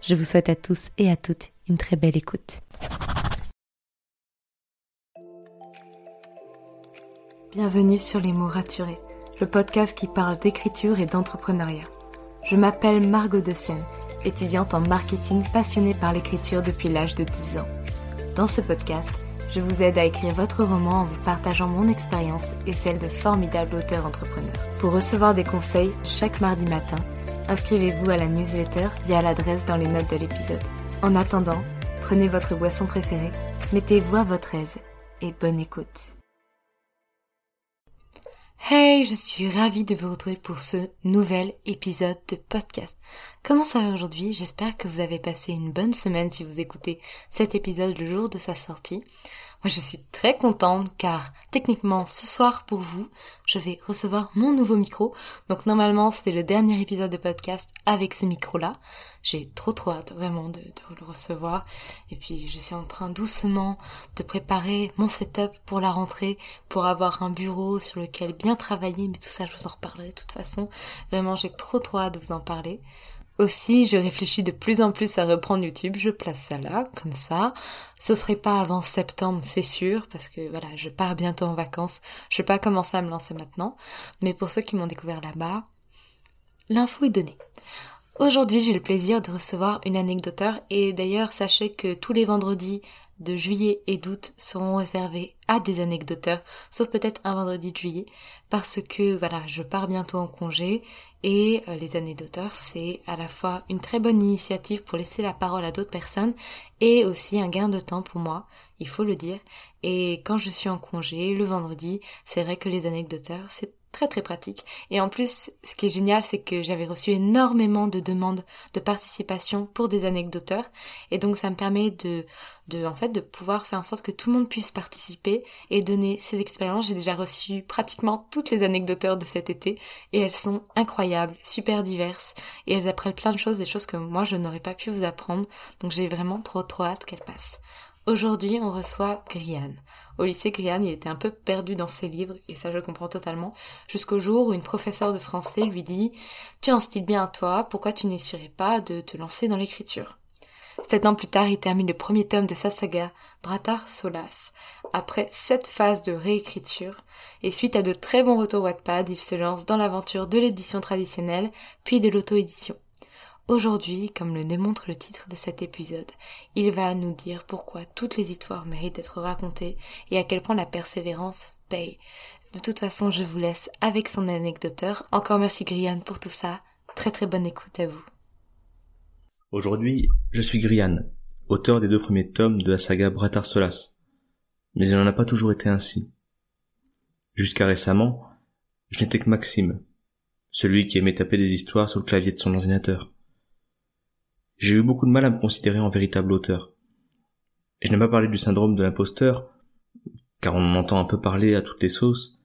Je vous souhaite à tous et à toutes une très belle écoute. Bienvenue sur Les mots raturés, le podcast qui parle d'écriture et d'entrepreneuriat. Je m'appelle Margot de Seine, étudiante en marketing passionnée par l'écriture depuis l'âge de 10 ans. Dans ce podcast, je vous aide à écrire votre roman en vous partageant mon expérience et celle de formidables auteurs entrepreneurs. Pour recevoir des conseils chaque mardi matin, inscrivez-vous à la newsletter via l'adresse dans les notes de l'épisode. En attendant, prenez votre boisson préférée, mettez-vous à votre aise et bonne écoute. Hey, je suis ravie de vous retrouver pour ce nouvel épisode de podcast. Comment ça va aujourd'hui? J'espère que vous avez passé une bonne semaine si vous écoutez cet épisode le jour de sa sortie. Moi, je suis très contente car techniquement, ce soir pour vous, je vais recevoir mon nouveau micro. Donc normalement, c'était le dernier épisode de podcast avec ce micro-là. J'ai trop trop hâte vraiment de, le recevoir. Et puis, je suis en train doucement de préparer mon setup pour la rentrée, pour avoir un bureau sur lequel bien travailler. Mais tout ça, je vous en reparlerai de toute façon. Vraiment, j'ai trop trop hâte de vous en parler. Aussi, je réfléchis de plus en plus à reprendre YouTube. Je place ça là, comme ça. Ce serait pas avant septembre, c'est sûr, parce que voilà, je pars bientôt en vacances. Je vais pas commencer à me lancer maintenant. Mais pour ceux qui m'ont découvert là-bas, l'info est donnée. Aujourd'hui, j'ai le plaisir de recevoir une anecdoteur et d'ailleurs, sachez que tous les vendredis de juillet et d'août seront réservés à des anecdoteurs, sauf peut-être un vendredi de juillet, parce que voilà, je pars bientôt en congé et euh, les anecdoteurs, c'est à la fois une très bonne initiative pour laisser la parole à d'autres personnes et aussi un gain de temps pour moi, il faut le dire. Et quand je suis en congé, le vendredi, c'est vrai que les anecdoteurs, c'est très pratique. Et en plus, ce qui est génial, c'est que j'avais reçu énormément de demandes de participation pour des anecdoteurs. Et donc ça me permet de, de, en fait, de pouvoir faire en sorte que tout le monde puisse participer et donner ses expériences. J'ai déjà reçu pratiquement toutes les anecdoteurs de cet été et elles sont incroyables, super diverses et elles apprennent plein de choses, des choses que moi je n'aurais pas pu vous apprendre. Donc j'ai vraiment trop trop hâte qu'elles passent. Aujourd'hui, on reçoit Griane. Au lycée, Griane, il était un peu perdu dans ses livres, et ça je comprends totalement, jusqu'au jour où une professeure de français lui dit « Tu as un style bien à toi, pourquoi tu n'essaierais pas de te lancer dans l'écriture ?» Sept ans plus tard, il termine le premier tome de sa saga, Bratar Solas. Après sept phases de réécriture, et suite à de très bons retours Wattpad, il se lance dans l'aventure de l'édition traditionnelle, puis de l'auto-édition. Aujourd'hui, comme le démontre le titre de cet épisode, il va nous dire pourquoi toutes les histoires méritent d'être racontées et à quel point la persévérance paye. De toute façon, je vous laisse avec son anecdoteur. Encore merci Griane pour tout ça. Très très bonne écoute à vous. Aujourd'hui, je suis Griane, auteur des deux premiers tomes de la saga Bratar Solas. Mais il n'en a pas toujours été ainsi. Jusqu'à récemment, je n'étais que Maxime, celui qui aimait taper des histoires sur le clavier de son ordinateur j'ai eu beaucoup de mal à me considérer en véritable auteur. Je n'ai pas parlé du syndrome de l'imposteur, car on en entend un peu parler à toutes les sauces,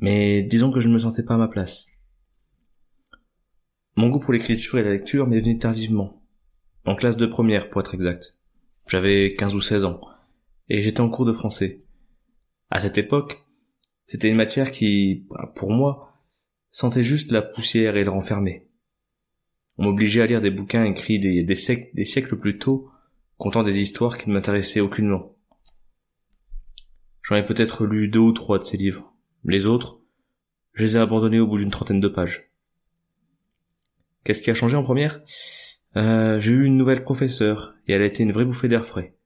mais disons que je ne me sentais pas à ma place. Mon goût pour l'écriture et la lecture m'est venu tardivement, en classe de première pour être exact. J'avais 15 ou 16 ans, et j'étais en cours de français. À cette époque, c'était une matière qui, pour moi, sentait juste la poussière et le renfermer. On m'obligeait à lire des bouquins écrits des, siècles, plus tôt, contant des histoires qui ne m'intéressaient aucunement. J'en ai peut-être lu deux ou trois de ces livres. Les autres, je les ai abandonnés au bout d'une trentaine de pages. Qu'est-ce qui a changé en première? Euh, J'ai eu une nouvelle professeure, et elle a été une vraie bouffée d'air frais.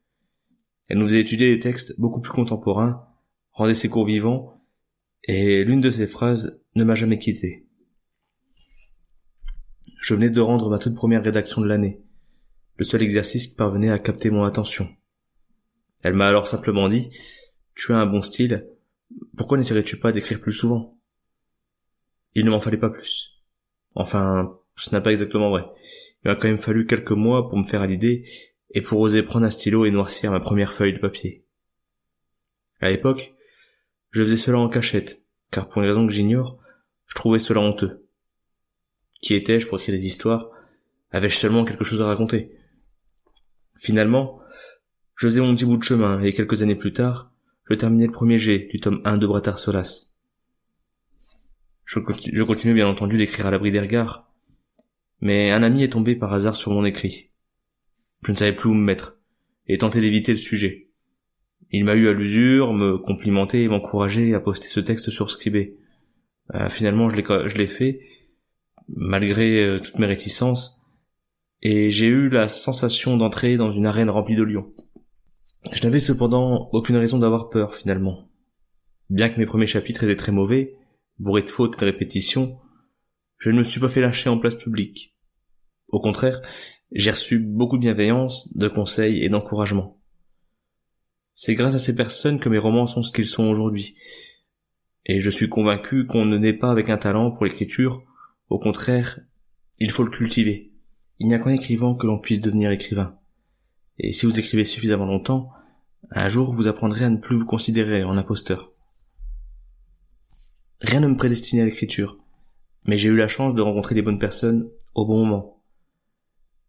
Elle nous faisait étudier des textes beaucoup plus contemporains, rendait ses cours vivants, et l'une de ses phrases ne m'a jamais quitté. Je venais de rendre ma toute première rédaction de l'année, le seul exercice qui parvenait à capter mon attention. Elle m'a alors simplement dit Tu as un bon style, pourquoi n'essaierais-tu pas d'écrire plus souvent? Il ne m'en fallait pas plus. Enfin, ce n'est pas exactement vrai. il m'a quand même fallu quelques mois pour me faire à l'idée et pour oser prendre un stylo et noircir ma première feuille de papier. À l'époque, je faisais cela en cachette, car pour une raison que j'ignore, je trouvais cela honteux. Qui étais-je pour écrire des histoires Avais-je seulement quelque chose à raconter? Finalement, je faisais mon petit bout de chemin, et quelques années plus tard, je terminais le premier jet du tome 1 de Bratar Solas. Je, je continuais bien entendu d'écrire à l'abri des regards, mais un ami est tombé par hasard sur mon écrit. Je ne savais plus où me mettre, et tentais d'éviter le sujet. Il m'a eu à l'usure, me complimenter et à poster ce texte sur Scribé. Euh, finalement, je l'ai fait, malgré euh, toutes mes réticences, et j'ai eu la sensation d'entrer dans une arène remplie de lions. Je n'avais cependant aucune raison d'avoir peur, finalement. Bien que mes premiers chapitres étaient très mauvais, bourrés de fautes et de répétitions, je ne me suis pas fait lâcher en place publique. Au contraire, j'ai reçu beaucoup de bienveillance, de conseils et d'encouragement. C'est grâce à ces personnes que mes romans sont ce qu'ils sont aujourd'hui. Et je suis convaincu qu'on ne naît pas avec un talent pour l'écriture, au contraire, il faut le cultiver. Il n'y a qu'en écrivant que l'on puisse devenir écrivain. Et si vous écrivez suffisamment longtemps, un jour vous apprendrez à ne plus vous considérer en imposteur. Rien ne me prédestinait à l'écriture, mais j'ai eu la chance de rencontrer des bonnes personnes au bon moment.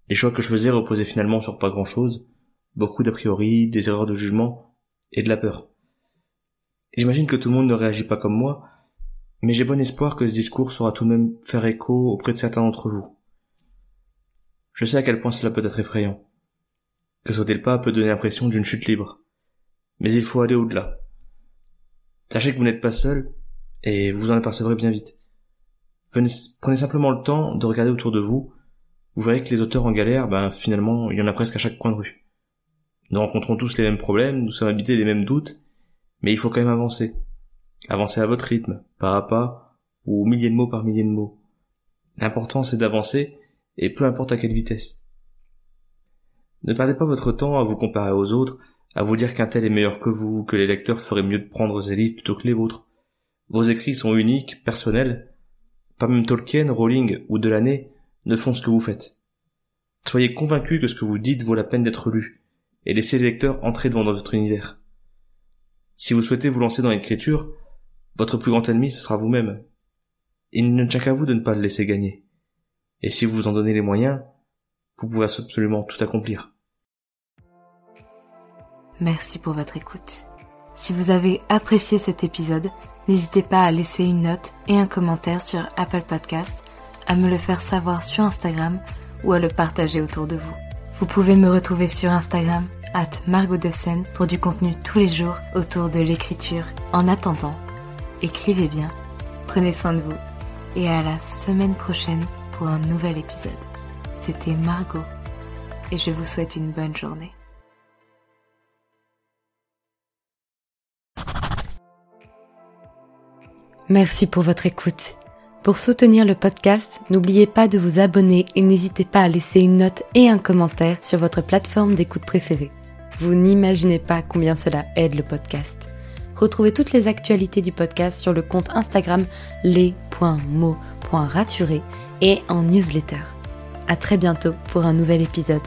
Les choix que je faisais reposaient finalement sur pas grand chose, beaucoup d'a priori, des erreurs de jugement et de la peur. J'imagine que tout le monde ne réagit pas comme moi, mais j'ai bon espoir que ce discours saura tout de même faire écho auprès de certains d'entre vous. Je sais à quel point cela peut être effrayant, que sauter le pas peut donner l'impression d'une chute libre, mais il faut aller au-delà. Sachez que vous n'êtes pas seul, et vous en apercevrez bien vite. prenez simplement le temps de regarder autour de vous. Vous verrez que les auteurs en galère, ben finalement, il y en a presque à chaque coin de rue. Nous rencontrons tous les mêmes problèmes, nous sommes habités des mêmes doutes, mais il faut quand même avancer. Avancer à votre rythme, pas à pas, ou milliers de mots par milliers de mots. L'important c'est d'avancer, et peu importe à quelle vitesse. Ne perdez pas votre temps à vous comparer aux autres, à vous dire qu'un tel est meilleur que vous, que les lecteurs feraient mieux de prendre ses livres plutôt que les vôtres. Vos écrits sont uniques, personnels. Pas même Tolkien, Rowling ou Delaney ne font ce que vous faites. Soyez convaincus que ce que vous dites vaut la peine d'être lu, et laissez les lecteurs entrer dans votre univers. Si vous souhaitez vous lancer dans l'écriture, votre plus grand ennemi ce sera vous-même. Il ne tient qu'à vous de ne pas le laisser gagner. Et si vous vous en donnez les moyens, vous pouvez absolument tout accomplir. Merci pour votre écoute. Si vous avez apprécié cet épisode, n'hésitez pas à laisser une note et un commentaire sur Apple Podcast, à me le faire savoir sur Instagram ou à le partager autour de vous. Vous pouvez me retrouver sur Instagram, at Margot pour du contenu tous les jours autour de l'écriture. En attendant, écrivez bien, prenez soin de vous et à la semaine prochaine pour un nouvel épisode. C'était Margot et je vous souhaite une bonne journée. Merci pour votre écoute. Pour soutenir le podcast, n'oubliez pas de vous abonner et n'hésitez pas à laisser une note et un commentaire sur votre plateforme d'écoute préférée. Vous n'imaginez pas combien cela aide le podcast. Retrouvez toutes les actualités du podcast sur le compte Instagram les.mots.raturés et en newsletter. À très bientôt pour un nouvel épisode.